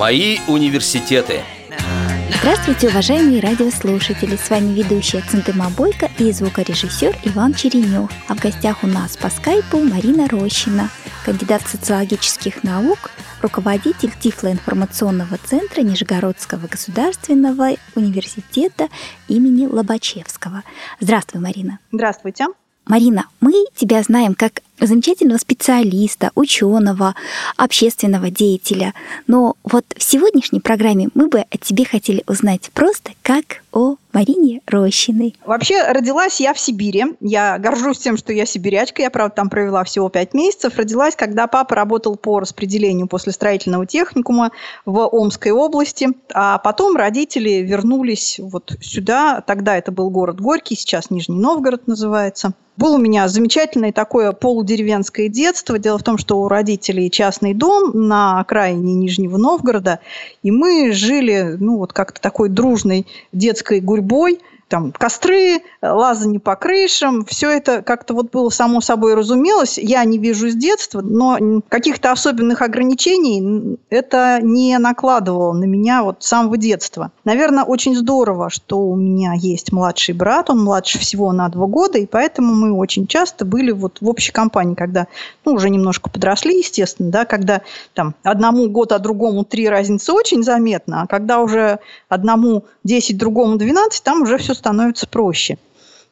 Мои университеты. Здравствуйте, уважаемые радиослушатели! С вами ведущая Центыма Бойко и звукорежиссер Иван Черенев. А в гостях у нас по скайпу Марина Рощина, кандидат социологических наук, руководитель Тифлоинформационного центра Нижегородского государственного университета имени Лобачевского. Здравствуй, Марина. Здравствуйте. Марина, мы тебя знаем как замечательного специалиста, ученого, общественного деятеля. Но вот в сегодняшней программе мы бы о тебе хотели узнать просто как о Марине Рощиной. Вообще, родилась я в Сибири. Я горжусь тем, что я сибирячка. Я, правда, там провела всего пять месяцев. Родилась, когда папа работал по распределению после строительного техникума в Омской области. А потом родители вернулись вот сюда. Тогда это был город Горький, сейчас Нижний Новгород называется. Был у меня замечательное такое полудеревенское детство. Дело в том, что у родителей частный дом на окраине Нижнего Новгорода, и мы жили, ну, вот как-то такой дружной детской гурьбой – там костры, лазание по крышам, все это как-то вот было само собой разумелось. Я не вижу с детства, но каких-то особенных ограничений это не накладывало на меня вот с самого детства. Наверное, очень здорово, что у меня есть младший брат, он младше всего на два года, и поэтому мы очень часто были вот в общей компании, когда, ну, уже немножко подросли, естественно, да, когда там одному год, а другому три разницы очень заметно, а когда уже одному 10, другому 12, там уже все становится проще.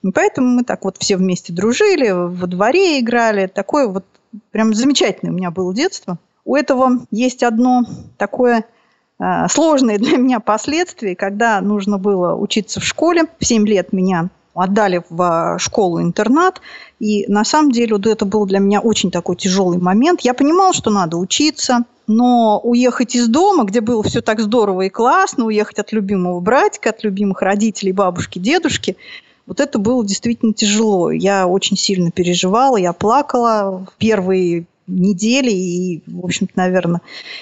И поэтому мы так вот все вместе дружили, во дворе играли. Такое вот прям замечательное у меня было детство. У этого есть одно такое э, сложное для меня последствие, когда нужно было учиться в школе. В 7 лет меня отдали в школу-интернат. И на самом деле вот это был для меня очень такой тяжелый момент. Я понимала, что надо учиться, но уехать из дома, где было все так здорово и классно, уехать от любимого братика, от любимых родителей, бабушки, дедушки, вот это было действительно тяжело. Я очень сильно переживала, я плакала в первые недели и, в общем-то, наверное,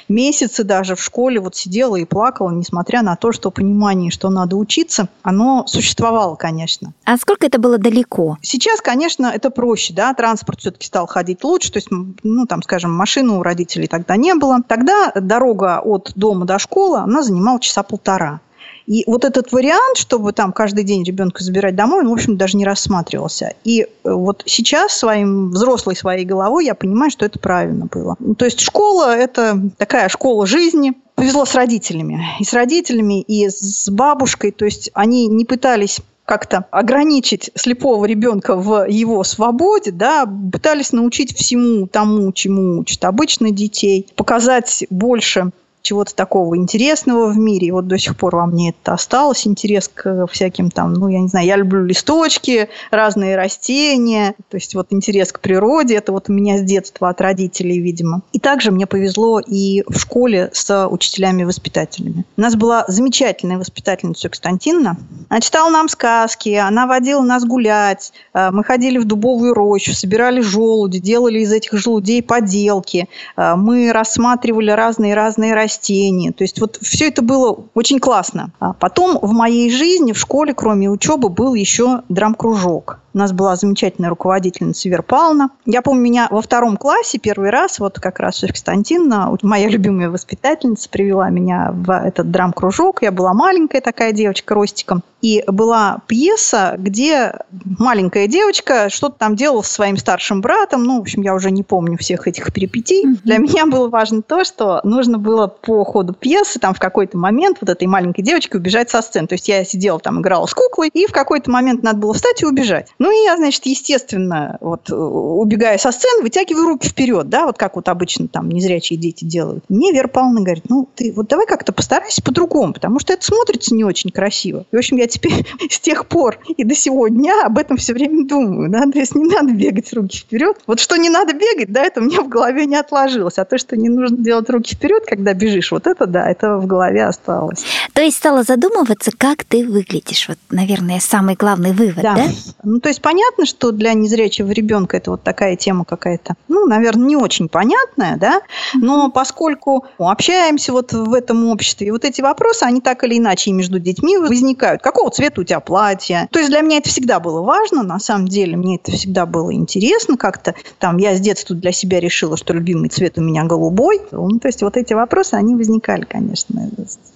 месяцы даже в школе вот сидела и плакала, несмотря на то, что понимание, что надо учиться, оно существовало, конечно. А сколько это было далеко? Сейчас, конечно, это проще, да, транспорт все-таки стал ходить лучше, то есть, ну, там, скажем, машины у родителей тогда не было. Тогда дорога от дома до школы, она занимала часа полтора. И вот этот вариант, чтобы там каждый день ребенка забирать домой, он, в общем, даже не рассматривался. И э, вот сейчас своим взрослой своей головой я понимаю, что это правильно было. То есть школа – это такая школа жизни, повезло с родителями. И с родителями, и с бабушкой. То есть они не пытались как-то ограничить слепого ребенка в его свободе, да, пытались научить всему тому, чему учат обычно детей, показать больше чего-то такого интересного в мире. И вот до сих пор во мне это осталось, интерес к всяким там, ну, я не знаю, я люблю листочки, разные растения, то есть вот интерес к природе, это вот у меня с детства от родителей, видимо. И также мне повезло и в школе с учителями-воспитателями. У нас была замечательная воспитательница Константиновна. Она читала нам сказки, она водила нас гулять, э, мы ходили в дубовую рощу, собирали желуди, делали из этих желудей поделки, э, мы рассматривали разные-разные растения, растения. То есть вот все это было очень классно. А потом в моей жизни в школе, кроме учебы, был еще драм-кружок. У нас была замечательная руководительница Вера Павловна. Я помню, меня во втором классе первый раз, вот как раз Константиновна, моя любимая воспитательница, привела меня в этот драм-кружок. Я была маленькая такая девочка, ростиком. И была пьеса, где маленькая девочка что-то там делала со своим старшим братом. Ну, в общем, я уже не помню всех этих перипетий. Mm-hmm. Для меня было важно то, что нужно было по ходу пьесы там в какой-то момент вот этой маленькой девочке убежать со сцены. То есть я сидела там, играла с куклой, и в какой-то момент надо было встать и убежать. Ну и я, значит, естественно, вот убегая со сцены, вытягиваю руки вперед, да, вот как вот обычно там незрячие дети делают. Мне Вера Павловна говорит, ну ты вот давай как-то постарайся по-другому, потому что это смотрится не очень красиво. И, в общем, я теперь с тех пор и до сегодня об этом все время думаю, да, то есть не надо бегать руки вперед. Вот что не надо бегать, да, это у меня в голове не отложилось, а то, что не нужно делать руки вперед, когда бежишь, вот это, да, это в голове осталось. То есть стала задумываться, как ты выглядишь. Вот, наверное, самый главный вывод, да? да? Ну, то есть понятно, что для незрячего ребенка это вот такая тема какая-то, ну, наверное, не очень понятная, да, но поскольку общаемся вот в этом обществе, и вот эти вопросы, они так или иначе и между детьми возникают. Какого цвета у тебя платье? То есть для меня это всегда было важно, на самом деле, мне это всегда было интересно как-то. Там я с детства для себя решила, что любимый цвет у меня голубой. Ну, то есть вот эти вопросы, они возникали, конечно,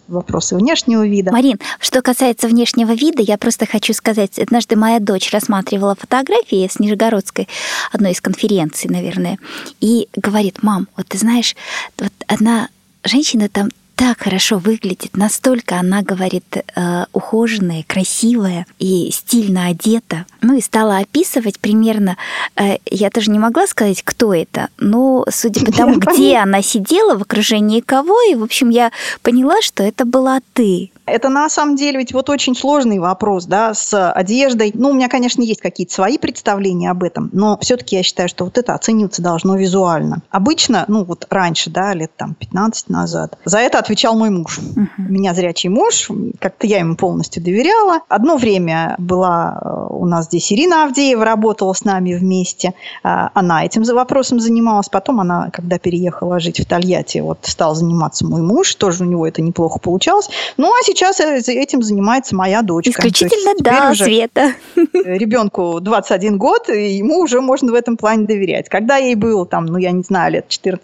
вопросы внешнего вида. Марин, что касается внешнего вида, я просто хочу сказать, однажды моя дочь рассматривала фотографии с Нижегородской, одной из конференций, наверное, и говорит, мам, вот ты знаешь, вот одна женщина там так хорошо выглядит, настолько она, говорит, э, ухоженная, красивая и стильно одета. Ну и стала описывать примерно, э, я тоже не могла сказать, кто это, но судя по тому, где она сидела, в окружении кого, и, в общем, я поняла, что это была ты. Это на самом деле ведь вот очень сложный вопрос, да, с одеждой. Ну, у меня, конечно, есть какие-то свои представления об этом, но все-таки я считаю, что вот это оцениваться должно визуально. Обычно, ну, вот раньше, да, лет там 15 назад, за это отвечал мой муж. У меня зрячий муж, как-то я ему полностью доверяла. Одно время была э, у нас здесь Ирина Авдеева, работала с нами вместе. А, она этим вопросом занималась. Потом она, когда переехала жить в Тольятти, вот стал заниматься мой муж. Тоже у него это неплохо получалось. Ну, а сейчас сейчас этим занимается моя дочка. Исключительно да, Света. Ребенку 21 год, и ему уже можно в этом плане доверять. Когда ей было там, ну, я не знаю, лет 14-15,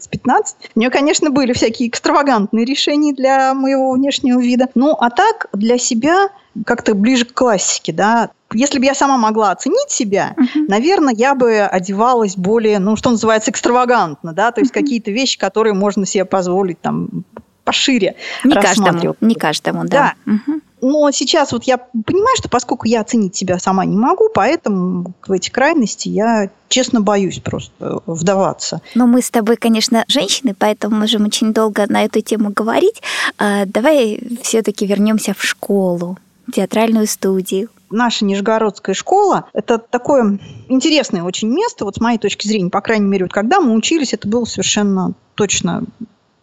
у нее, конечно, были всякие экстравагантные решения для моего внешнего вида. Ну, а так для себя как-то ближе к классике, да. Если бы я сама могла оценить себя, uh-huh. наверное, я бы одевалась более, ну, что называется, экстравагантно, да, то есть uh-huh. какие-то вещи, которые можно себе позволить там пошире не каждому, не каждому, да. да. Угу. Но сейчас вот я понимаю, что поскольку я оценить себя сама не могу, поэтому в эти крайности я честно боюсь просто вдаваться. Но мы с тобой, конечно, женщины, поэтому можем очень долго на эту тему говорить. А, давай все-таки вернемся в школу, театральную студию. Наша Нижегородская школа – это такое интересное очень место, вот с моей точки зрения, по крайней мере, вот когда мы учились, это было совершенно точно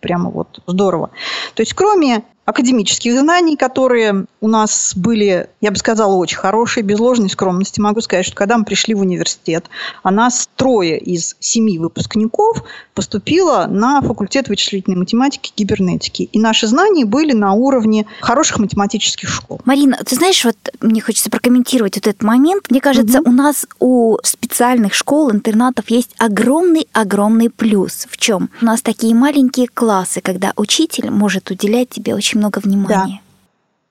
прямо вот здорово. То есть кроме академических знаний, которые у нас были, я бы сказала, очень хорошие, без ложной скромности. Могу сказать, что когда мы пришли в университет, а нас трое из семи выпускников поступило на факультет вычислительной математики и гибернетики. И наши знания были на уровне хороших математических школ. Марина, ты знаешь, вот мне хочется прокомментировать вот этот момент. Мне кажется, угу. у нас у специальных школ, интернатов есть огромный-огромный плюс. В чем? У нас такие маленькие классы, когда учитель может уделять тебе очень очень много внимания. Да.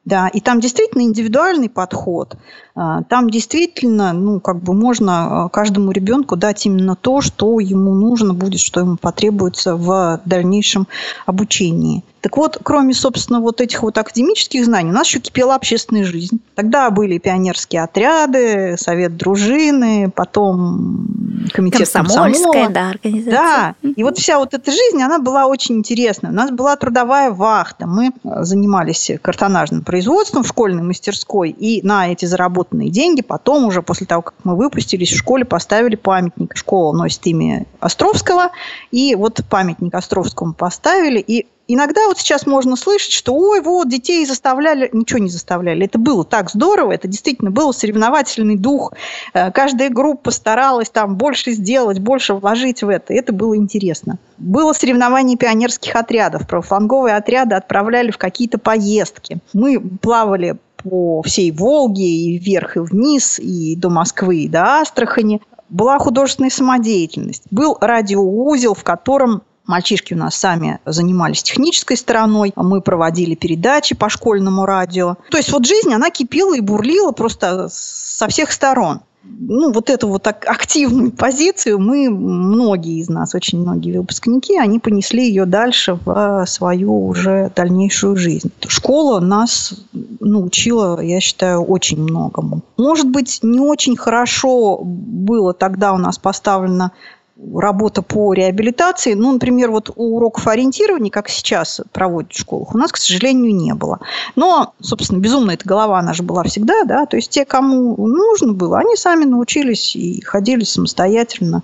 Да, и там действительно индивидуальный подход. А, там действительно, ну, как бы можно а, каждому ребенку дать именно то, что ему нужно будет, что ему потребуется в дальнейшем обучении. Так вот, кроме, собственно, вот этих вот академических знаний, у нас еще кипела общественная жизнь. Тогда были пионерские отряды, совет дружины, потом комитет Комсомольская, да, организация. Да, и вот вся вот эта жизнь, она была очень интересная. У нас была трудовая вахта, мы э, занимались картонажным производством в школьной мастерской, и на эти заработанные деньги потом уже, после того, как мы выпустились, в школе поставили памятник. Школа носит имя Островского, и вот памятник Островскому поставили, и Иногда вот сейчас можно слышать, что ой, вот детей заставляли, ничего не заставляли. Это было так здорово, это действительно был соревновательный дух. Э, каждая группа старалась там больше сделать, больше вложить в это. Это было интересно. Было соревнование пионерских отрядов. Правофланговые отряды отправляли в какие-то поездки. Мы плавали по всей Волге и вверх, и вниз, и до Москвы, и до Астрахани. Была художественная самодеятельность. Был радиоузел, в котором Мальчишки у нас сами занимались технической стороной, мы проводили передачи по школьному радио. То есть вот жизнь, она кипела и бурлила просто со всех сторон. Ну, вот эту вот активную позицию мы, многие из нас, очень многие выпускники, они понесли ее дальше в свою уже дальнейшую жизнь. Школа нас научила, я считаю, очень многому. Может быть, не очень хорошо было тогда у нас поставлено работа по реабилитации. Ну, например, вот уроков ориентирования, как сейчас проводят в школах, у нас, к сожалению, не было. Но, собственно, безумно эта голова, же была всегда, да, то есть те, кому нужно было, они сами научились и ходили самостоятельно.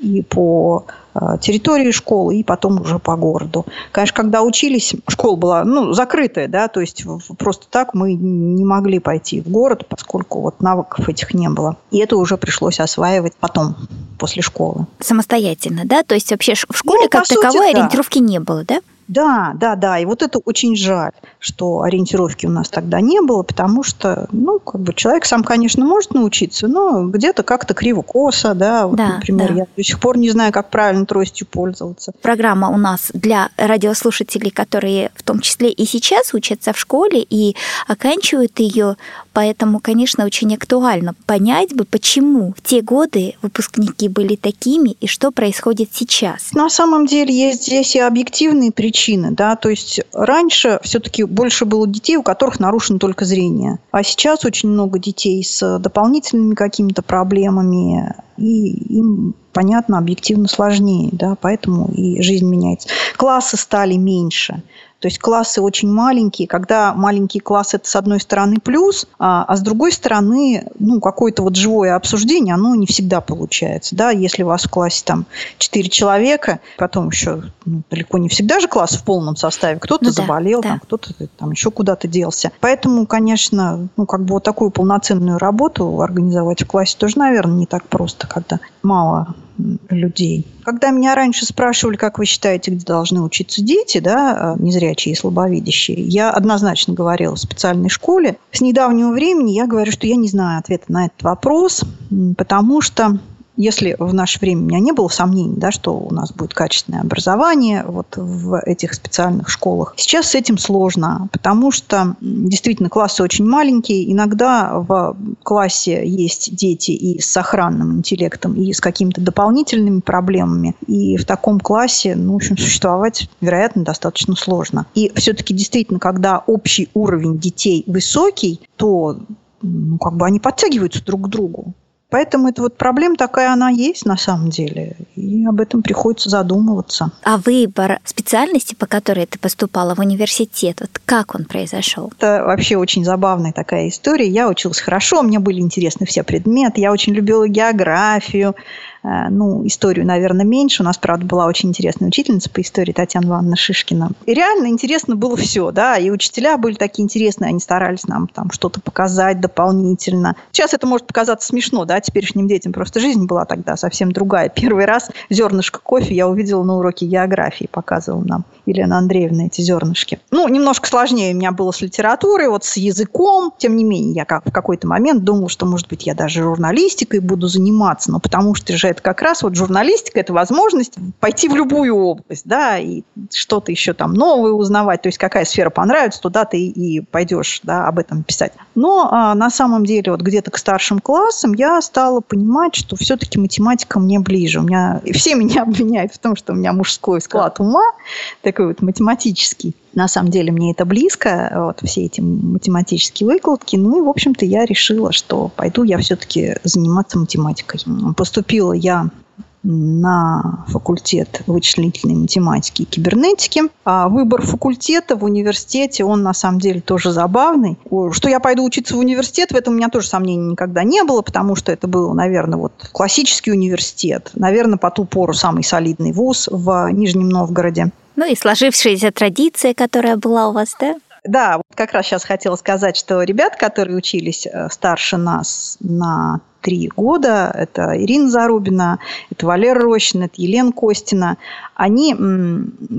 И по Э, территории школы и потом уже по городу. Конечно, когда учились, школа была ну, закрытая, да, то есть просто так мы не могли пойти в город, поскольку вот навыков этих не было. И это уже пришлось осваивать потом, после школы. Самостоятельно, да? То есть вообще в школе ну, как таковой сути, ориентировки да. не было, да? Да, да, да. И вот это очень жаль, что ориентировки у нас тогда не было, потому что, ну, как бы человек сам, конечно, может научиться, но где-то как-то криво-косо, да. Вот, да, например, да. я до сих пор не знаю, как правильно тростью пользоваться. Программа у нас для радиослушателей, которые в том числе и сейчас учатся в школе и оканчивают ее, поэтому, конечно, очень актуально понять бы, почему в те годы выпускники были такими и что происходит сейчас. На самом деле есть здесь и объективные причины, да, то есть раньше все-таки больше было детей, у которых нарушено только зрение, а сейчас очень много детей с дополнительными какими-то проблемами, и им понятно, объективно сложнее, да, поэтому и жизнь меняется. Классы стали меньше. То есть классы очень маленькие. Когда маленький класс – это, с одной стороны, плюс, а, а с другой стороны, ну, какое-то вот живое обсуждение, оно не всегда получается. Да? Если у вас в классе там 4 человека, потом еще ну, далеко не всегда же класс в полном составе. Кто-то ну, заболел, да, там, кто-то там еще куда-то делся. Поэтому, конечно, ну, как бы вот такую полноценную работу организовать в классе тоже, наверное, не так просто, когда мало людей. Когда меня раньше спрашивали, как вы считаете, где должны учиться дети, да, а, незрячие и слабовидящие, я однозначно говорила в специальной школе. С недавнего времени я говорю, что я не знаю ответа на этот вопрос, потому что если в наше время у меня не было сомнений, да, что у нас будет качественное образование вот в этих специальных школах, сейчас с этим сложно, потому что действительно классы очень маленькие. Иногда в классе есть дети и с сохранным интеллектом, и с какими-то дополнительными проблемами. И в таком классе, ну, в общем, существовать, вероятно, достаточно сложно. И все-таки действительно, когда общий уровень детей высокий, то ну, как бы они подтягиваются друг к другу. Поэтому эта вот проблема такая, она есть на самом деле. И об этом приходится задумываться. А выбор специальности, по которой ты поступала в университет, вот как он произошел? Это вообще очень забавная такая история. Я училась хорошо, мне были интересны все предметы. Я очень любила географию, ну, историю, наверное, меньше. У нас, правда, была очень интересная учительница по истории Татьяна Ивановна Шишкина. И реально интересно было все, да, и учителя были такие интересные, они старались нам там что-то показать дополнительно. Сейчас это может показаться смешно, да, теперешним детям, просто жизнь была тогда совсем другая. Первый раз зернышко кофе я увидела на уроке географии, показывал нам Елена Андреевна эти зернышки. Ну, немножко сложнее у меня было с литературой, вот с языком. Тем не менее, я как в какой-то момент думала, что, может быть, я даже журналистикой буду заниматься, но потому что же это как раз вот журналистика, это возможность пойти в любую область, да, и что-то еще там новое узнавать, то есть какая сфера понравится, туда ты и пойдешь, да, об этом писать. Но а, на самом деле вот где-то к старшим классам я стала понимать, что все-таки математика мне ближе. У меня все меня обвиняют в том, что у меня мужской склад ума, такой вот математический. На самом деле мне это близко, вот все эти математические выкладки. Ну и, в общем-то, я решила, что пойду я все-таки заниматься математикой. Поступила я на факультет вычислительной математики и кибернетики. А выбор факультета в университете, он на самом деле тоже забавный. Что я пойду учиться в университет, в этом у меня тоже сомнений никогда не было, потому что это был, наверное, вот классический университет. Наверное, по ту пору самый солидный вуз в Нижнем Новгороде. Ну и сложившаяся традиция, которая была у вас, да? Да, вот как раз сейчас хотела сказать, что ребят, которые учились э, старше нас на три года, это Ирина Зарубина, это Валера Рощин, это Елена Костина, они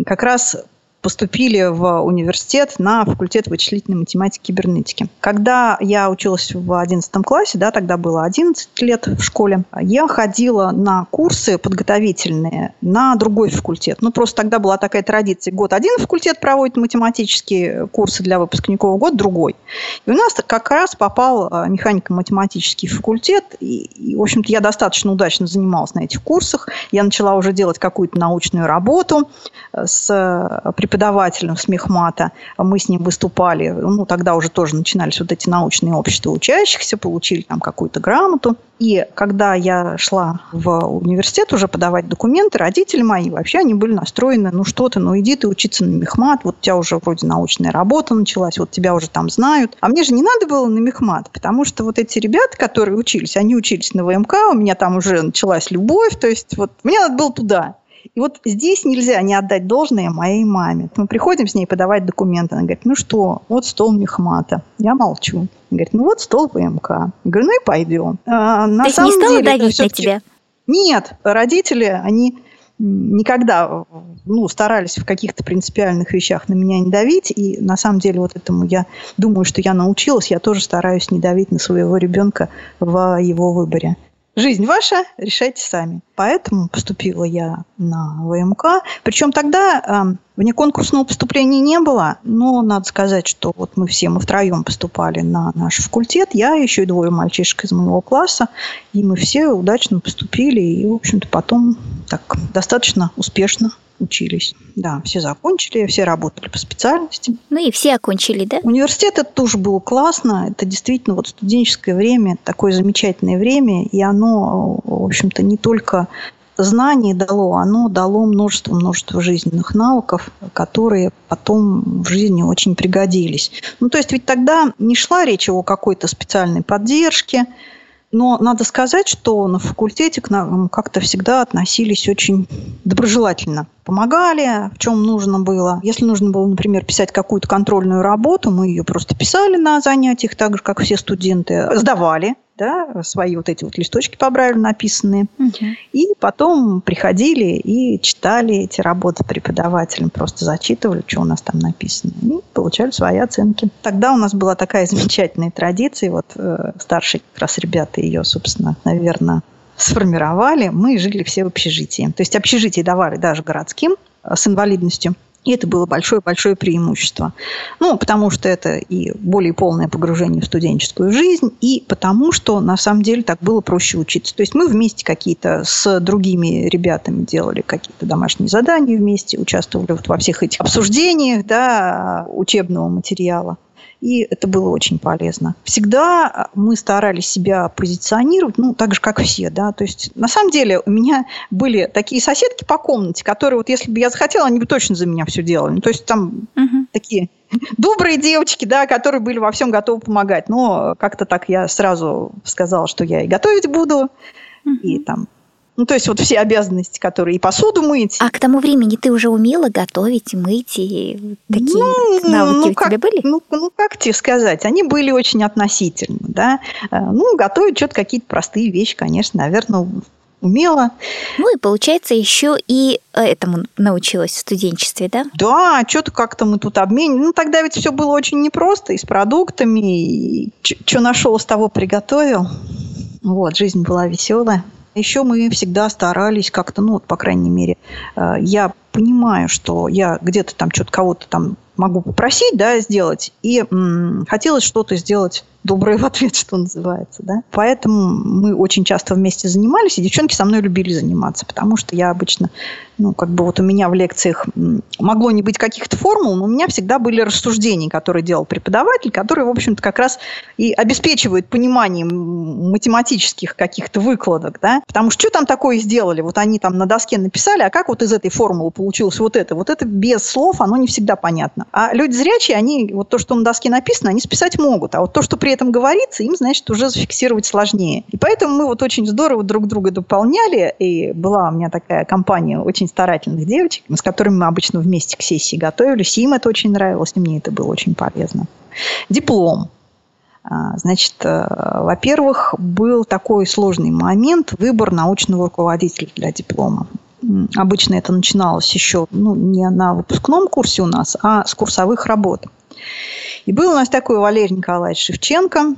как раз поступили в университет на факультет вычислительной математики и кибернетики. Когда я училась в 11 классе, да, тогда было 11 лет в школе, я ходила на курсы подготовительные на другой факультет. Ну, просто тогда была такая традиция. Год один факультет проводит математические курсы для выпускников, год другой. И у нас как раз попал а, механико-математический факультет, и, и, в общем-то, я достаточно удачно занималась на этих курсах. Я начала уже делать какую-то научную работу с преподавателем преподавателем смехмата. Мы с ним выступали. Ну, тогда уже тоже начинались вот эти научные общества учащихся, получили там какую-то грамоту. И когда я шла в университет уже подавать документы, родители мои вообще они были настроены, ну что ты, ну иди ты учиться на мехмат, вот у тебя уже вроде научная работа началась, вот тебя уже там знают. А мне же не надо было на мехмат, потому что вот эти ребята, которые учились, они учились на ВМК, у меня там уже началась любовь, то есть вот мне надо было туда. И вот здесь нельзя не отдать должное моей маме. Мы приходим с ней подавать документы. Она говорит, ну что, вот стол Мехмата. Я молчу. Она говорит, ну вот стол ВМК. Я говорю, ну и пойдем. А, на Ты самом не стала деле, давить на тебя? Нет, родители, они никогда ну, старались в каких-то принципиальных вещах на меня не давить. И на самом деле вот этому я думаю, что я научилась. Я тоже стараюсь не давить на своего ребенка в его выборе. Жизнь ваша, решайте сами. Поэтому поступила я на ВМК. Причем тогда э, вне конкурсного поступления не было, но надо сказать, что вот мы все, мы втроем поступали на наш факультет. Я, еще и двое мальчишек из моего класса. И мы все удачно поступили. И, в общем-то, потом так достаточно успешно учились. Да, все закончили, все работали по специальности. Ну и все окончили, да? Университет это тоже было классно. Это действительно вот студенческое время, такое замечательное время. И оно, в общем-то, не только знаний дало, оно дало множество-множество жизненных навыков, которые потом в жизни очень пригодились. Ну, то есть ведь тогда не шла речь о какой-то специальной поддержке, но надо сказать, что на факультете к нам как-то всегда относились очень доброжелательно. Помогали, в чем нужно было. Если нужно было, например, писать какую-то контрольную работу, мы ее просто писали на занятиях, так же, как все студенты. Сдавали да, свои вот эти вот листочки по-правильно написанные. Угу. И потом приходили и читали эти работы преподавателям, просто зачитывали, что у нас там написано, и получали свои оценки. Тогда у нас была такая замечательная традиция, вот э, старшие как раз ребята ее, собственно, наверное, сформировали. Мы жили все в общежитии. То есть общежитие давали даже городским э, с инвалидностью. И это было большое-большое преимущество. Ну, потому что это и более полное погружение в студенческую жизнь, и потому что, на самом деле, так было проще учиться. То есть мы вместе какие-то с другими ребятами делали какие-то домашние задания вместе, участвовали вот во всех этих обсуждениях да, учебного материала и это было очень полезно. Всегда мы старались себя позиционировать, ну, так же, как все, да, то есть, на самом деле, у меня были такие соседки по комнате, которые, вот, если бы я захотела, они бы точно за меня все делали, ну, то есть, там угу. такие добрые девочки, да, которые были во всем готовы помогать, но как-то так я сразу сказала, что я и готовить буду, угу. и там ну, то есть вот все обязанности, которые и посуду мыть. А к тому времени ты уже умела готовить, мыть, и такие ну, навыки ну, у как, тебя были? Ну, ну, как тебе сказать, они были очень относительно, да. Э, ну, готовить что-то какие-то простые вещи, конечно, наверное, умела. Ну и получается еще и этому научилась в студенчестве, да? Да, что-то как-то мы тут обменивали. Ну тогда ведь все было очень непросто и с продуктами, и что нашел, с того приготовил. Вот, жизнь была веселая. Еще мы всегда старались как-то, ну, вот, по крайней мере, э, я понимаю, что я где-то там что-то кого-то там могу попросить, да, сделать, и м- хотелось что-то сделать доброе в ответ, что называется, да. Поэтому мы очень часто вместе занимались, и девчонки со мной любили заниматься, потому что я обычно, ну, как бы вот у меня в лекциях могло не быть каких-то формул, но у меня всегда были рассуждения, которые делал преподаватель, которые, в общем-то, как раз и обеспечивают понимание математических каких-то выкладок, да, потому что что там такое сделали, вот они там на доске написали, а как вот из этой формулы получилось вот это, вот это без слов, оно не всегда понятно. А люди зрячие, они, вот то, что на доске написано, они списать могут, а вот то, что при этом говорится, им, значит, уже зафиксировать сложнее. И поэтому мы вот очень здорово друг друга дополняли. И была у меня такая компания очень старательных девочек, с которыми мы обычно вместе к сессии готовились. И им это очень нравилось, и мне это было очень полезно. Диплом. А, значит, э, во-первых, был такой сложный момент выбор научного руководителя для диплома. Обычно это начиналось еще ну, не на выпускном курсе у нас, а с курсовых работ. И был у нас такой Валерий Николаевич Шевченко,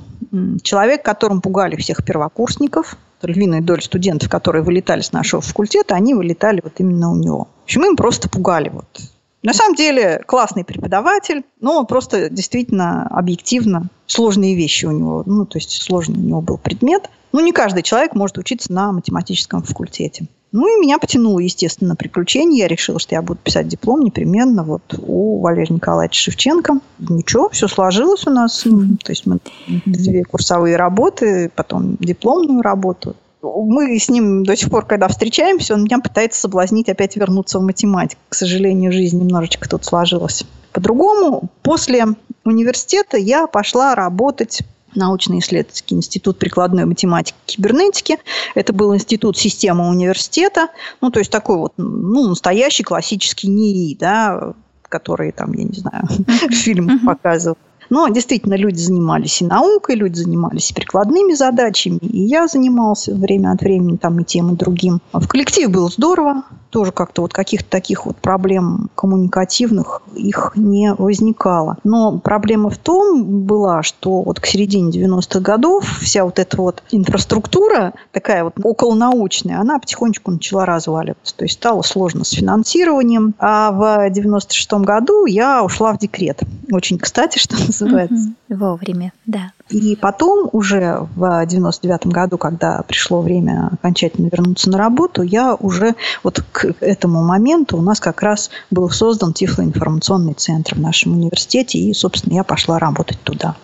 человек, которым пугали всех первокурсников. Львиная доля студентов, которые вылетали с нашего факультета, они вылетали вот именно у него. В общем, им просто пугали. Вот. На самом деле классный преподаватель, но просто действительно объективно сложные вещи у него, ну, то есть сложный у него был предмет. Ну, не каждый человек может учиться на математическом факультете. Ну и меня потянуло, естественно, приключения. Я решила, что я буду писать диплом непременно вот у Валерия Николаевича Шевченко. Ничего, все сложилось у нас. То есть мы две курсовые работы, потом дипломную работу. Мы с ним до сих пор, когда встречаемся, он меня пытается соблазнить опять вернуться в математику. К сожалению, жизнь немножечко тут сложилась по-другому. После университета я пошла работать научно-исследовательский институт прикладной математики и кибернетики. Это был институт системы университета, ну, то есть такой вот, ну, настоящий классический НИИ, да, который там, я не знаю, в фильмах показывал. Но действительно люди занимались и наукой, люди занимались и прикладными задачами, и я занимался время от времени там и тем, и другим. В коллективе было здорово, тоже как-то вот каких-то таких вот проблем коммуникативных их не возникало. Но проблема в том была, что вот к середине 90-х годов вся вот эта вот инфраструктура, такая вот околонаучная, она потихонечку начала разваливаться. То есть стало сложно с финансированием. А в 96-м году я ушла в декрет. Очень кстати, что называется. Вовремя, да. И потом уже в 99 году, когда пришло время окончательно вернуться на работу, я уже вот к этому моменту у нас как раз был создан Тифлоинформационный центр в нашем университете, и, собственно, я пошла работать туда.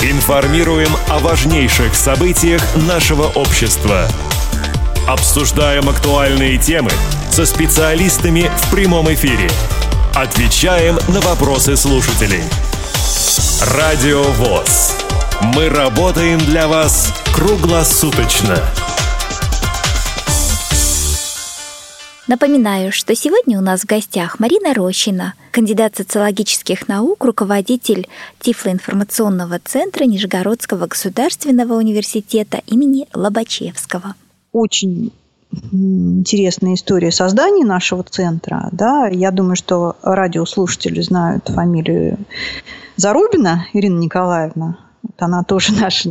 Информируем о важнейших событиях нашего общества. Обсуждаем актуальные темы со специалистами в прямом эфире. Отвечаем на вопросы слушателей – Радио ВОЗ. Мы работаем для вас круглосуточно. Напоминаю, что сегодня у нас в гостях Марина Рощина, кандидат социологических наук, руководитель Тифлоинформационного центра Нижегородского государственного университета имени Лобачевского. Очень интересная история создания нашего центра. Да, я думаю, что радиослушатели знают фамилию Зарубина Ирина Николаевна. Вот она тоже наша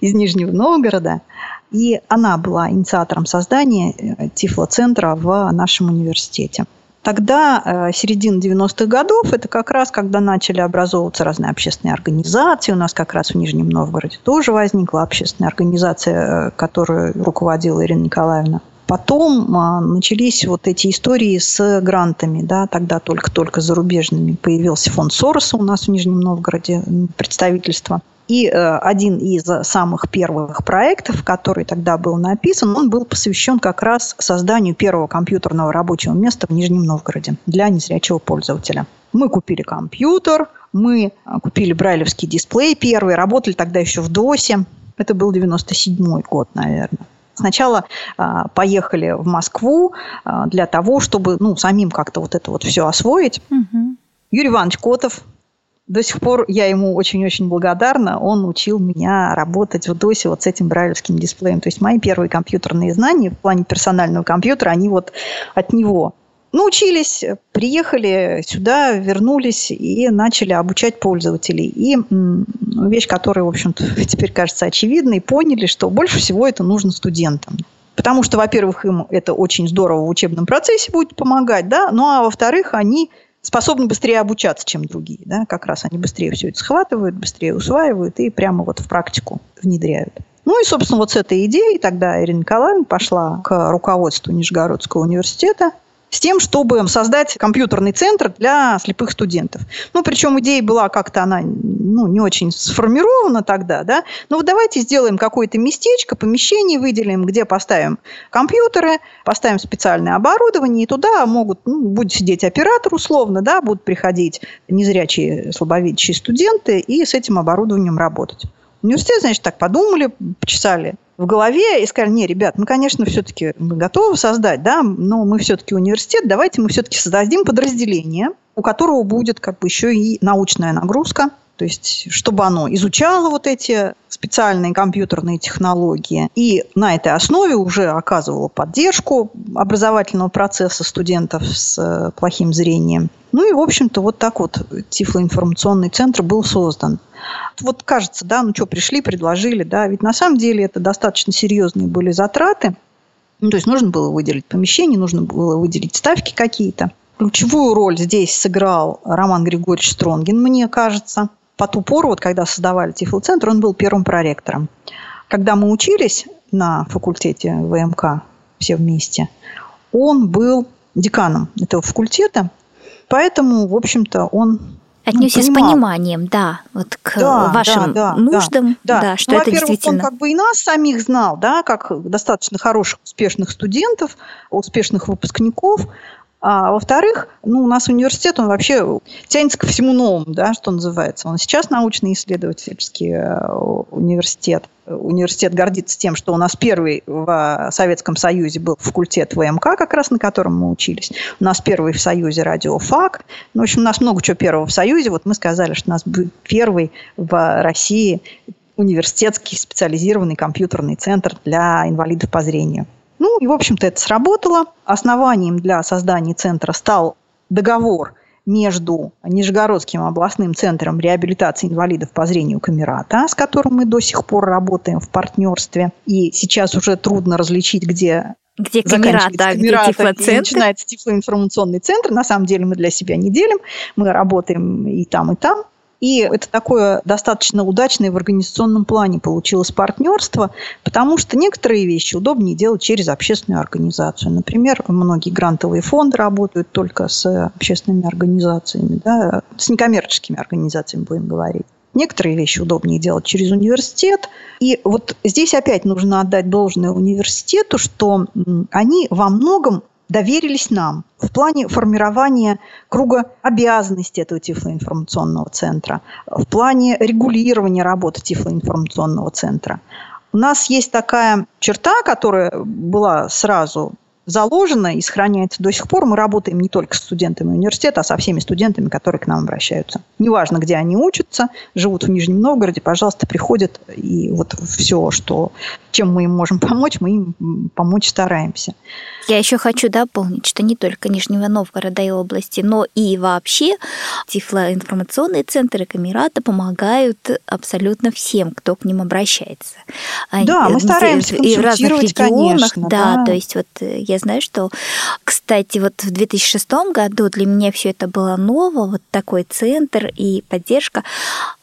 из Нижнего Новгорода. И она была инициатором создания э, Тифлоцентра в нашем университете. Тогда, э, середина 90-х годов, это как раз, когда начали образовываться разные общественные организации. У нас как раз в Нижнем Новгороде тоже возникла общественная организация, э, которую руководила Ирина Николаевна. Потом а, начались вот эти истории с грантами, да, тогда только-только зарубежными. Появился фонд Сороса у нас в Нижнем Новгороде, представительство. И э, один из самых первых проектов, который тогда был написан, он был посвящен как раз созданию первого компьютерного рабочего места в Нижнем Новгороде для незрячего пользователя. Мы купили компьютер, мы э, купили брайлевский дисплей первый, работали тогда еще в ДОСе. Это был 97 год, наверное. Сначала а, поехали в Москву а, для того, чтобы ну, самим как-то вот это вот все освоить. Угу. Юрий Иванович Котов, до сих пор я ему очень-очень благодарна. Он учил меня работать в DOS вот с этим брайлевским дисплеем. То есть мои первые компьютерные знания в плане персонального компьютера, они вот от него. Научились, приехали сюда, вернулись и начали обучать пользователей. И вещь, которая, в общем-то, теперь кажется очевидной, поняли, что больше всего это нужно студентам. Потому что, во-первых, им это очень здорово в учебном процессе будет помогать, да, ну а во-вторых, они способны быстрее обучаться, чем другие. Да? Как раз они быстрее все это схватывают, быстрее усваивают и прямо вот в практику внедряют. Ну и, собственно, вот с этой идеей тогда Ирина Николаевна пошла к руководству Нижегородского университета с тем, чтобы создать компьютерный центр для слепых студентов. Ну, причем идея была как-то она ну, не очень сформирована тогда, да. Ну, вот давайте сделаем какое-то местечко, помещение выделим, где поставим компьютеры, поставим специальное оборудование, и туда могут, ну, будет сидеть оператор условно, да, будут приходить незрячие, слабовидящие студенты и с этим оборудованием работать. Университет, значит, так подумали, почесали в голове и сказали, не, ребят, мы, конечно, все-таки мы готовы создать, да, но мы все-таки университет, давайте мы все-таки создадим подразделение, у которого будет как бы еще и научная нагрузка, то есть чтобы оно изучало вот эти специальные компьютерные технологии и на этой основе уже оказывало поддержку образовательного процесса студентов с э, плохим зрением. Ну и, в общем-то, вот так вот Тифлоинформационный центр был создан. Вот кажется, да, ну что, пришли, предложили, да, ведь на самом деле это достаточно серьезные были затраты. Ну, то есть нужно было выделить помещение, нужно было выделить ставки какие-то. Ключевую роль здесь сыграл Роман Григорьевич Стронгин, мне кажется. По ту пору, вот когда создавали Тифлоцентр, он был первым проректором. Когда мы учились, на факультете ВМК, все вместе, он был деканом этого факультета, поэтому, в общем-то, он Отнесся ну, с пониманием, да, вот к да, вашим да, да, нуждам, да, да что ну, это действительно. Он как бы и нас самих знал, да, как достаточно хороших, успешных студентов, успешных выпускников. А во-вторых, ну, у нас университет, он вообще тянется ко всему новому, да, что называется. Он сейчас научно-исследовательский э, университет. Университет гордится тем, что у нас первый в Советском Союзе был факультет ВМК, как раз на котором мы учились. У нас первый в Союзе радиофак. Ну, в общем, у нас много чего первого в Союзе. Вот мы сказали, что у нас первый в России университетский специализированный компьютерный центр для инвалидов по зрению. Ну и, в общем-то, это сработало. Основанием для создания центра стал договор между Нижегородским областным центром реабилитации инвалидов по зрению Камерата, с которым мы до сих пор работаем в партнерстве. И сейчас уже трудно различить, где где камера, да, где тифлоцентр. начинается тифлоинформационный центр. На самом деле мы для себя не делим. Мы работаем и там, и там. И это такое достаточно удачное в организационном плане получилось партнерство, потому что некоторые вещи удобнее делать через общественную организацию. Например, многие грантовые фонды работают только с общественными организациями, да, с некоммерческими организациями, будем говорить. Некоторые вещи удобнее делать через университет. И вот здесь опять нужно отдать должное университету, что они во многом доверились нам в плане формирования круга обязанностей этого тифлоинформационного центра, в плане регулирования работы тифлоинформационного центра. У нас есть такая черта, которая была сразу заложено и сохраняется до сих пор. Мы работаем не только с студентами университета, а со всеми студентами, которые к нам обращаются. Неважно, где они учатся, живут в Нижнем Новгороде, пожалуйста, приходят, и вот все, что, чем мы им можем помочь, мы им помочь стараемся. Я еще хочу дополнить, что не только Нижнего Новгорода и области, но и вообще тифлоинформационные центры Камерата помогают абсолютно всем, кто к ним обращается. Да, мы стараемся и в разных регионах, конечно, да, да, то есть вот я я знаю, что, кстати, вот в 2006 году для меня все это было ново, вот такой центр и поддержка.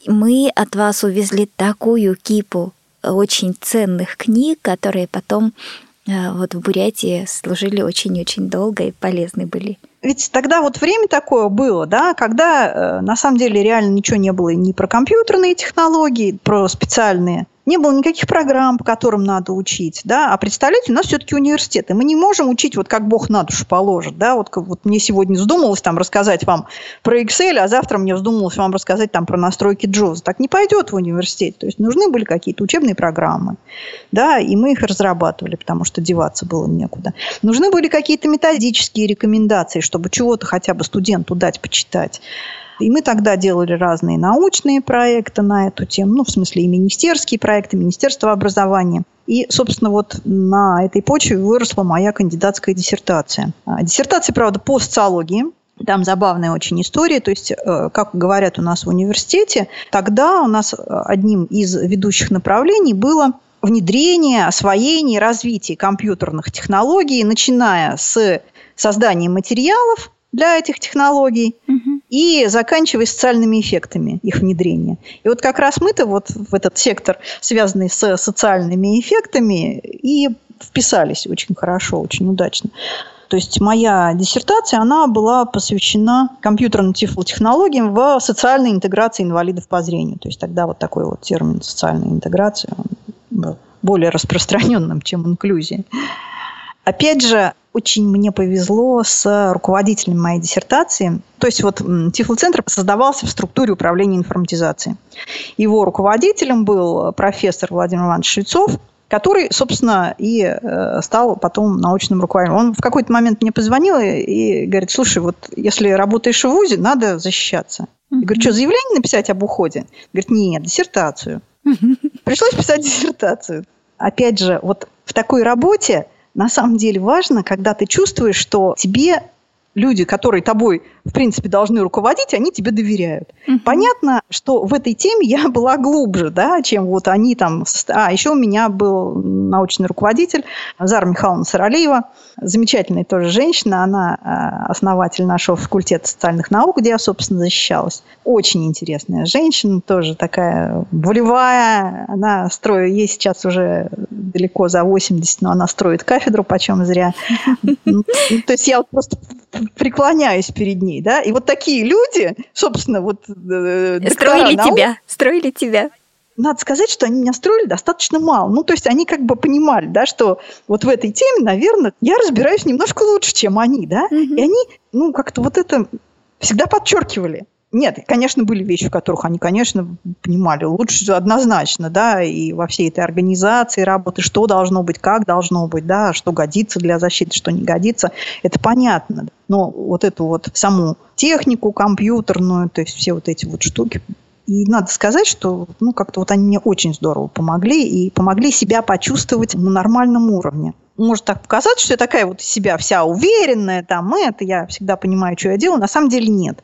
Мы от вас увезли такую кипу очень ценных книг, которые потом э, вот в Бурятии служили очень-очень долго и полезны были. Ведь тогда вот время такое было, да, когда э, на самом деле реально ничего не было ни про компьютерные технологии, про специальные не было никаких программ, по которым надо учить, да, а представляете, у нас все-таки университет, и мы не можем учить вот как Бог на душу положит, да, вот, вот мне сегодня вздумалось там рассказать вам про Excel, а завтра мне вздумалось вам рассказать там про настройки JAWS. Так не пойдет в университете, то есть нужны были какие-то учебные программы, да, и мы их разрабатывали, потому что деваться было некуда. Нужны были какие-то методические рекомендации, чтобы чего-то хотя бы студенту дать почитать. И мы тогда делали разные научные проекты на эту тему, ну, в смысле и министерские проекты, Министерство образования. И, собственно, вот на этой почве выросла моя кандидатская диссертация. А, диссертация, правда, по социологии, там забавная очень история. То есть, э, как говорят у нас в университете, тогда у нас одним из ведущих направлений было внедрение, освоение, развитие компьютерных технологий, начиная с создания материалов для этих технологий угу. и заканчивая социальными эффектами их внедрения. И вот как раз мы-то вот в этот сектор, связанный с социальными эффектами, и вписались очень хорошо, очень удачно. То есть моя диссертация, она была посвящена компьютерным тифлотехнологиям в социальной интеграции инвалидов по зрению. То есть тогда вот такой вот термин социальная интеграция был более распространенным, чем инклюзия. Опять же, очень мне повезло с руководителем моей диссертации. То есть вот Тифлоцентр создавался в структуре управления информатизацией. Его руководителем был профессор Владимир Иванович Швецов, который, собственно, и э, стал потом научным руководителем. Он в какой-то момент мне позвонил и говорит, слушай, вот если работаешь в ВУЗе, надо защищаться. Я говорю, что, заявление написать об уходе? Говорит, нет, диссертацию. Пришлось писать диссертацию. Опять же, вот в такой работе на самом деле важно, когда ты чувствуешь, что тебе люди, которые тобой, в принципе, должны руководить, они тебе доверяют. Угу. Понятно, что в этой теме я была глубже, да, чем вот они там... А, еще у меня был научный руководитель Зара Михайловна Саралиева, замечательная тоже женщина, она а, основатель нашего факультета социальных наук, где я, собственно, защищалась. Очень интересная женщина, тоже такая волевая, она строит, ей сейчас уже далеко за 80, но она строит кафедру, почем зря. Ну, то есть я просто преклоняюсь перед ней, да, и вот такие люди, собственно, вот... Э, строили наук, тебя, строили тебя. Надо сказать, что они меня строили достаточно мало. Ну, то есть они как бы понимали, да, что вот в этой теме, наверное, я разбираюсь немножко лучше, чем они, да, mm-hmm. и они, ну, как-то вот это всегда подчеркивали. Нет, конечно, были вещи, в которых они, конечно, понимали лучше однозначно, да, и во всей этой организации работы, что должно быть, как должно быть, да, что годится для защиты, что не годится, это понятно. Но вот эту вот саму технику компьютерную, то есть все вот эти вот штуки, и надо сказать, что ну, как-то вот они мне очень здорово помогли и помогли себя почувствовать на нормальном уровне может так показаться, что я такая вот себя вся уверенная, там, это, я всегда понимаю, что я делаю. На самом деле нет.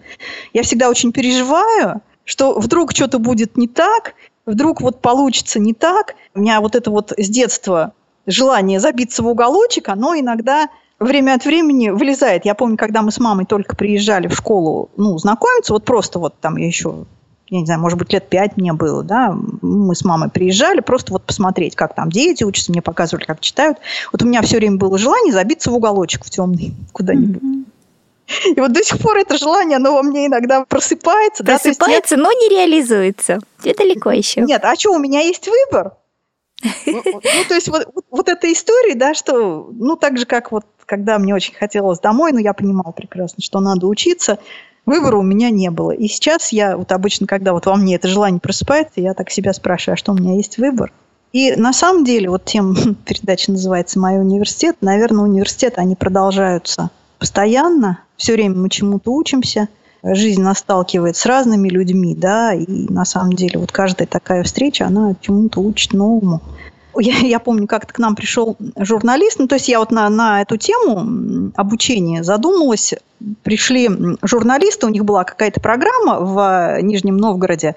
Я всегда очень переживаю, что вдруг что-то будет не так, вдруг вот получится не так. У меня вот это вот с детства желание забиться в уголочек, оно иногда время от времени вылезает. Я помню, когда мы с мамой только приезжали в школу, ну, знакомиться, вот просто вот там я еще я не знаю, может быть, лет пять мне было, да, мы с мамой приезжали просто вот посмотреть, как там дети учатся, мне показывали, как читают. Вот у меня все время было желание забиться в уголочек в темный куда-нибудь. И вот до сих пор это желание, оно во мне иногда просыпается. Просыпается, да? но не реализуется. Где далеко еще? Нет, а что, у меня есть выбор? Ну, ну, то есть вот, вот, вот эта история, да, что, ну, так же, как вот, когда мне очень хотелось домой, но я понимала прекрасно, что надо учиться, Выбора у меня не было. И сейчас я вот обычно, когда вот во мне это желание просыпается, я так себя спрашиваю, а что у меня есть выбор? И на самом деле, вот тем передача называется «Мой университет», наверное, университеты, они продолжаются постоянно, все время мы чему-то учимся, жизнь нас сталкивает с разными людьми, да, и на самом деле вот каждая такая встреча, она чему-то учит новому. Я, я помню, как-то к нам пришел журналист, ну, то есть я вот на, на эту тему обучения задумалась. Пришли журналисты, у них была какая-то программа в Нижнем Новгороде.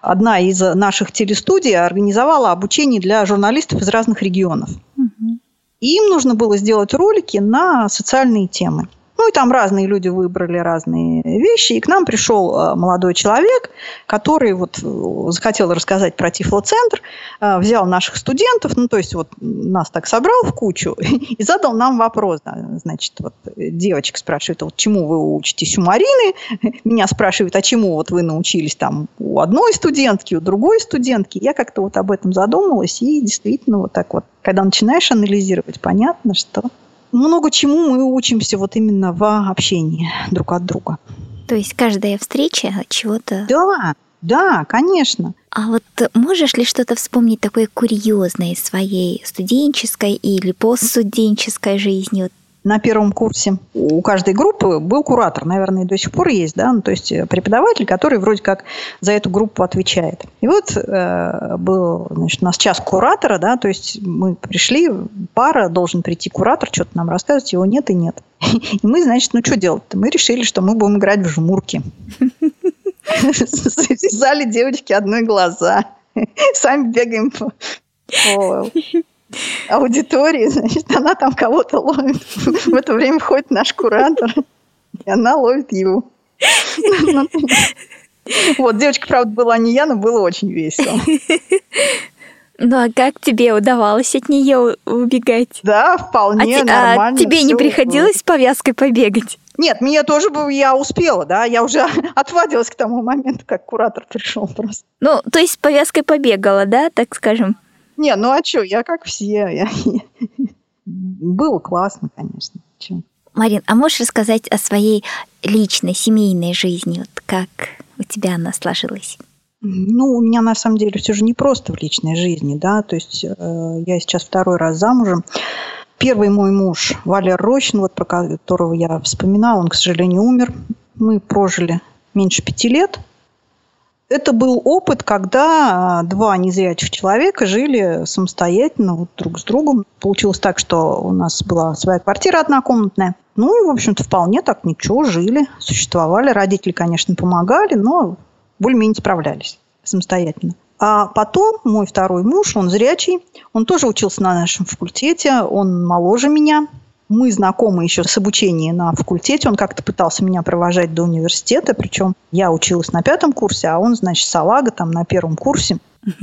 Одна из наших телестудий организовала обучение для журналистов из разных регионов. Угу. Им нужно было сделать ролики на социальные темы. Ну и там разные люди выбрали разные вещи. И к нам пришел э, молодой человек, который вот э, захотел рассказать про Тифлоцентр, э, взял наших студентов, ну то есть вот нас так собрал в кучу и задал нам вопрос. Значит, вот девочка спрашивает, вот чему вы учитесь у Марины? Меня спрашивают, а чему вот вы научились там у одной студентки, у другой студентки? Я как-то вот об этом задумалась и действительно вот так вот, когда начинаешь анализировать, понятно, что много чему мы учимся вот именно в общении друг от друга. То есть каждая встреча чего-то... Да, да, конечно. А вот можешь ли что-то вспомнить такое курьезное из своей студенческой или постстуденческой жизни? Вот на первом курсе у каждой группы был куратор, наверное, до сих пор есть, да, ну, то есть э, преподаватель, который вроде как за эту группу отвечает. И вот э, был, значит, у нас час куратора, да, то есть мы пришли, пара, должен прийти куратор, что-то нам рассказывать, его нет и нет. И мы, значит, ну что делать-то? Мы решили, что мы будем играть в жмурки. Связали девочки одной глаза. Сами бегаем по аудитории, значит, она там кого-то ловит. В это время входит наш куратор, и она ловит его. Вот, девочка, правда, была не я, но было очень весело. Ну а как тебе удавалось от нее убегать? Да, вполне а нормально. А тебе не приходилось с повязкой побегать? Нет, мне тоже бы я успела, да, я уже отвадилась к тому моменту, как куратор пришел просто. Ну, то есть с повязкой побегала, да, так скажем? Не, ну а что, я как все. Я... Было классно, конечно. Чё? Марин, а можешь рассказать о своей личной, семейной жизни? Вот как у тебя она сложилась? Ну, у меня на самом деле все же не просто в личной жизни, да, то есть э, я сейчас второй раз замужем. Первый мой муж, Валер Рощин, вот про которого я вспоминала, он, к сожалению, умер. Мы прожили меньше пяти лет. Это был опыт, когда а, два незрячих человека жили самостоятельно вот друг с другом. Получилось так, что у нас была своя квартира однокомнатная. Ну и, в общем-то, вполне так ничего, жили, существовали. Родители, конечно, помогали, но более-менее справлялись самостоятельно. А потом мой второй муж, он зрячий, он тоже учился на нашем факультете, он моложе меня, мы знакомы еще с обучением на факультете. Он как-то пытался меня провожать до университета, причем я училась на пятом курсе, а он, значит, салага там на первом курсе.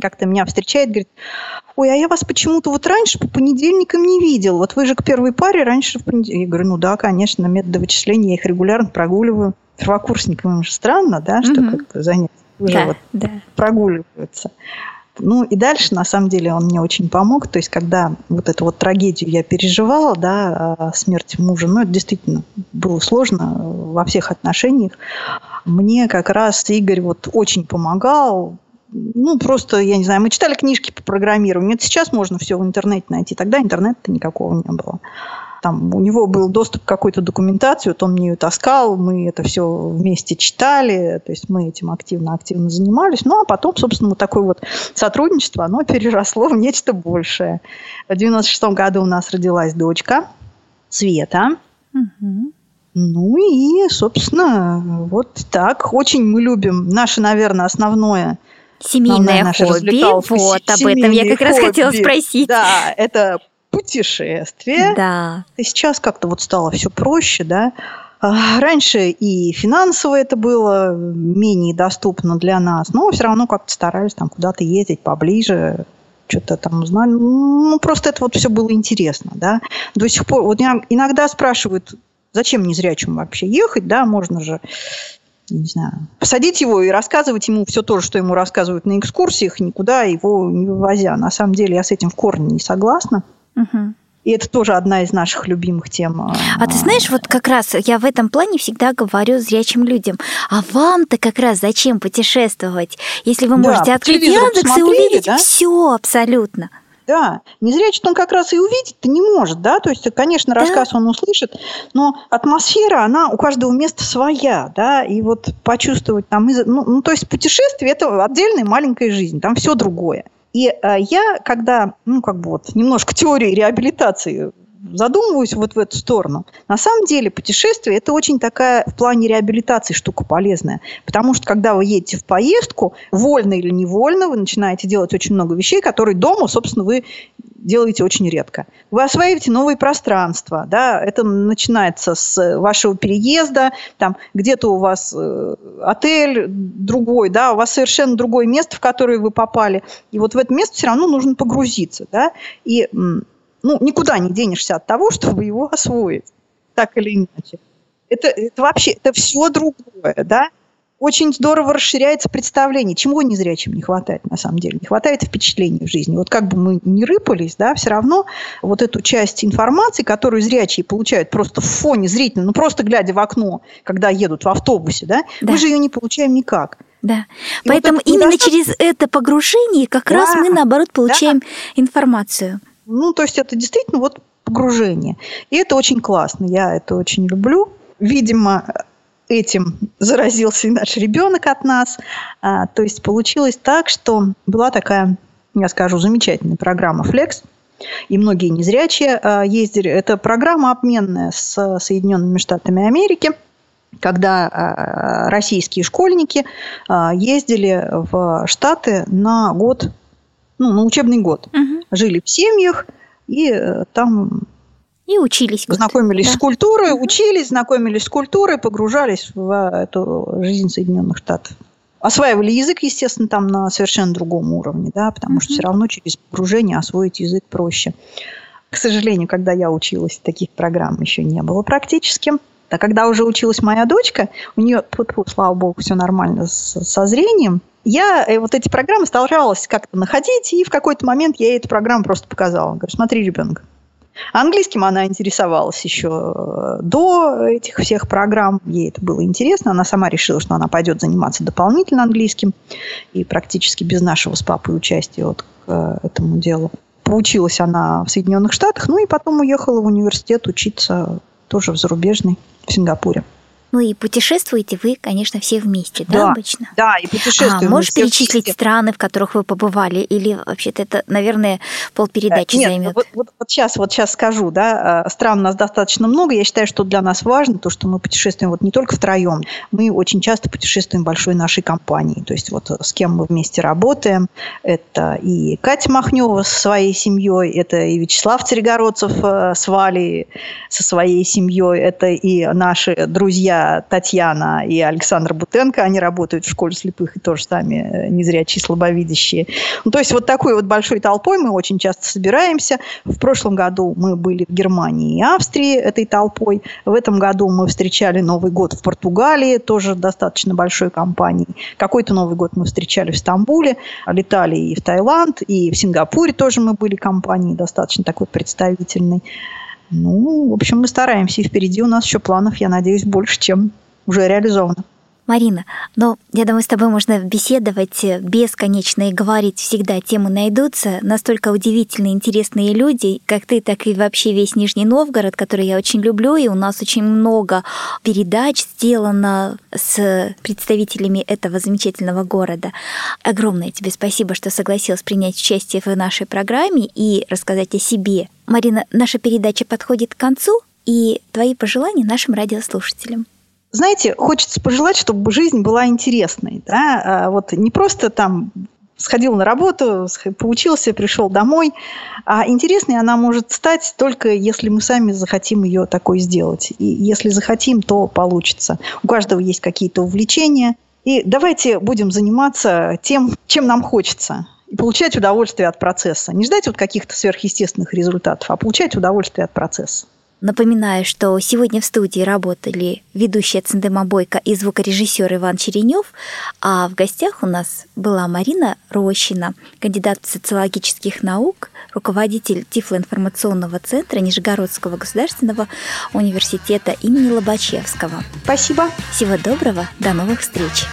Как-то меня встречает, говорит, ой, а я вас почему-то вот раньше по понедельникам не видел. Вот вы же к первой паре раньше в понедельник. Я говорю, ну да, конечно, методы вычисления, я их регулярно прогуливаю. Первокурсникам им же странно, да, что как-то занятия уже да, вот да. прогуливаются. Ну и дальше, на самом деле, он мне очень помог. То есть, когда вот эту вот трагедию я переживала, да, смерть мужа, ну, это действительно было сложно во всех отношениях. Мне как раз Игорь вот очень помогал, ну, просто, я не знаю, мы читали книжки по программированию. Это сейчас можно все в интернете найти. Тогда интернета никакого не было. Там у него был доступ к какой-то документации, вот он мне ее таскал, мы это все вместе читали, то есть мы этим активно-активно занимались. Ну, а потом, собственно, вот такое вот сотрудничество, оно переросло в нечто большее. В 96 году у нас родилась дочка Света. Угу. Ну и, собственно, вот так. Очень мы любим. Наше, наверное, основное Семейное хобби. Вот, об этом я как хобби. раз хотела спросить. Да, это путешествие. Да. И сейчас как-то вот стало все проще, да. А, раньше и финансово это было менее доступно для нас, но все равно как-то старались там куда-то ездить поближе, что-то там узнали. Ну, просто это вот все было интересно, да. До сих пор, вот иногда спрашивают, зачем незрячим вообще ехать, да, можно же не знаю, посадить его и рассказывать ему все то, что ему рассказывают на экскурсиях, никуда его не вывозя. На самом деле я с этим в корне не согласна. Угу. И это тоже одна из наших любимых тем. А ты знаешь, вот как раз я в этом плане всегда говорю зрячим людям, а вам-то как раз зачем путешествовать, если вы можете да, открыть Яндекс и увидеть да? все абсолютно. Да, незрячий он как раз и увидеть-то не может, да, то есть, конечно, да. рассказ он услышит, но атмосфера, она у каждого места своя, да, и вот почувствовать там, ну, ну то есть путешествие – это отдельная маленькая жизнь, там все другое. И э, я, когда, ну, как бы вот немножко теории реабилитации задумываюсь вот в эту сторону. На самом деле путешествие – это очень такая в плане реабилитации штука полезная. Потому что когда вы едете в поездку, вольно или невольно, вы начинаете делать очень много вещей, которые дома, собственно, вы делаете очень редко. Вы осваиваете новые пространства, да, это начинается с вашего переезда, там где-то у вас э, отель другой, да, у вас совершенно другое место, в которое вы попали, и вот в это место все равно нужно погрузиться, да, и ну, никуда не денешься от того, чтобы его освоить, так или иначе. Это, это вообще, это все другое, да, очень здорово расширяется представление, чему незрячим не хватает на самом деле. Не хватает впечатлений в жизни. Вот как бы мы ни рыпались, да, все равно вот эту часть информации, которую зрячие получают просто в фоне зрительно, ну просто глядя в окно, когда едут в автобусе, да, да. мы же ее не получаем никак. Да. И Поэтому вот именно через это погружение как да. раз мы, наоборот, получаем да. информацию. Ну, то есть это действительно вот погружение. И это очень классно. Я это очень люблю. Видимо, этим заразился и наш ребенок от нас. А, то есть получилось так, что была такая, я скажу, замечательная программа Flex. И многие незрячие а, ездили. Это программа обменная с Соединенными Штатами Америки когда а, российские школьники ездили в Штаты на год, ну, на учебный год. Угу. Жили в семьях и э, там и учились. Знакомились да. с культурой, учились, знакомились с культурой, погружались в эту жизнь Соединенных Штатов. Осваивали язык, естественно, там на совершенно другом уровне, да, потому mm-hmm. что все равно через погружение освоить язык проще. К сожалению, когда я училась, таких программ еще не было практически. А когда уже училась моя дочка, у нее, слава богу, все нормально с, со зрением, я э, вот эти программы старалась как-то находить, и в какой-то момент я ей эту программу просто показала. Говорю, смотри, ребенок, Английским она интересовалась еще э, до этих всех программ. Ей это было интересно. Она сама решила, что она пойдет заниматься дополнительно английским. И практически без нашего с папой участия вот к э, этому делу. Поучилась она в Соединенных Штатах, ну и потом уехала в университет учиться тоже в зарубежный, в Сингапуре. Ну и путешествуете вы, конечно, все вместе, да, Да, обычно? Да, и путешествуем. А можешь перечислить вместе. страны, в которых вы побывали? Или вообще-то это, наверное, полпередачи Нет, займет? Вот, вот, вот сейчас, вот сейчас скажу, да, э, стран у нас достаточно много. Я считаю, что для нас важно то, что мы путешествуем вот не только втроем, мы очень часто путешествуем большой нашей компанией. То есть вот с кем мы вместе работаем, это и Катя Махнева со своей семьей, это и Вячеслав Царегородцев э, с Валей со своей семьей, это и наши друзья Татьяна и Александр Бутенко, они работают в школе слепых и тоже сами э, незрячие, слабовидящие. Ну, то есть вот такой вот большой толпой мы очень часто собираемся. В прошлом году мы были в Германии и Австрии этой толпой. В этом году мы встречали Новый год в Португалии, тоже достаточно большой компанией. Какой-то Новый год мы встречали в Стамбуле, летали и в Таиланд, и в Сингапуре тоже мы были компанией достаточно такой представительной. Ну, в общем, мы стараемся, и впереди у нас еще планов, я надеюсь, больше, чем уже реализовано. Марина, но я думаю, с тобой можно беседовать э, бесконечно и говорить всегда. Темы найдутся. Настолько удивительные, интересные люди, как ты, так и вообще весь Нижний Новгород, который я очень люблю. И у нас очень много передач сделано с представителями этого замечательного города. Огромное тебе спасибо, что согласилась принять участие в нашей программе и рассказать о себе. Марина, наша передача подходит к концу, и твои пожелания нашим радиослушателям. Знаете, хочется пожелать, чтобы жизнь была интересной. Да? А Вот не просто там сходил на работу, поучился, пришел домой. А интересной она может стать только если мы сами захотим ее такой сделать. И если захотим, то получится. У каждого есть какие-то увлечения. И давайте будем заниматься тем, чем нам хочется. И получать удовольствие от процесса. Не ждать вот каких-то сверхъестественных результатов, а получать удовольствие от процесса. Напоминаю, что сегодня в студии работали ведущая Циндема Бойко и звукорежиссер Иван Черенев, а в гостях у нас была Марина Рощина, кандидат социологических наук, руководитель Тифлоинформационного центра Нижегородского государственного университета имени Лобачевского. Спасибо. Всего доброго, до новых встреч!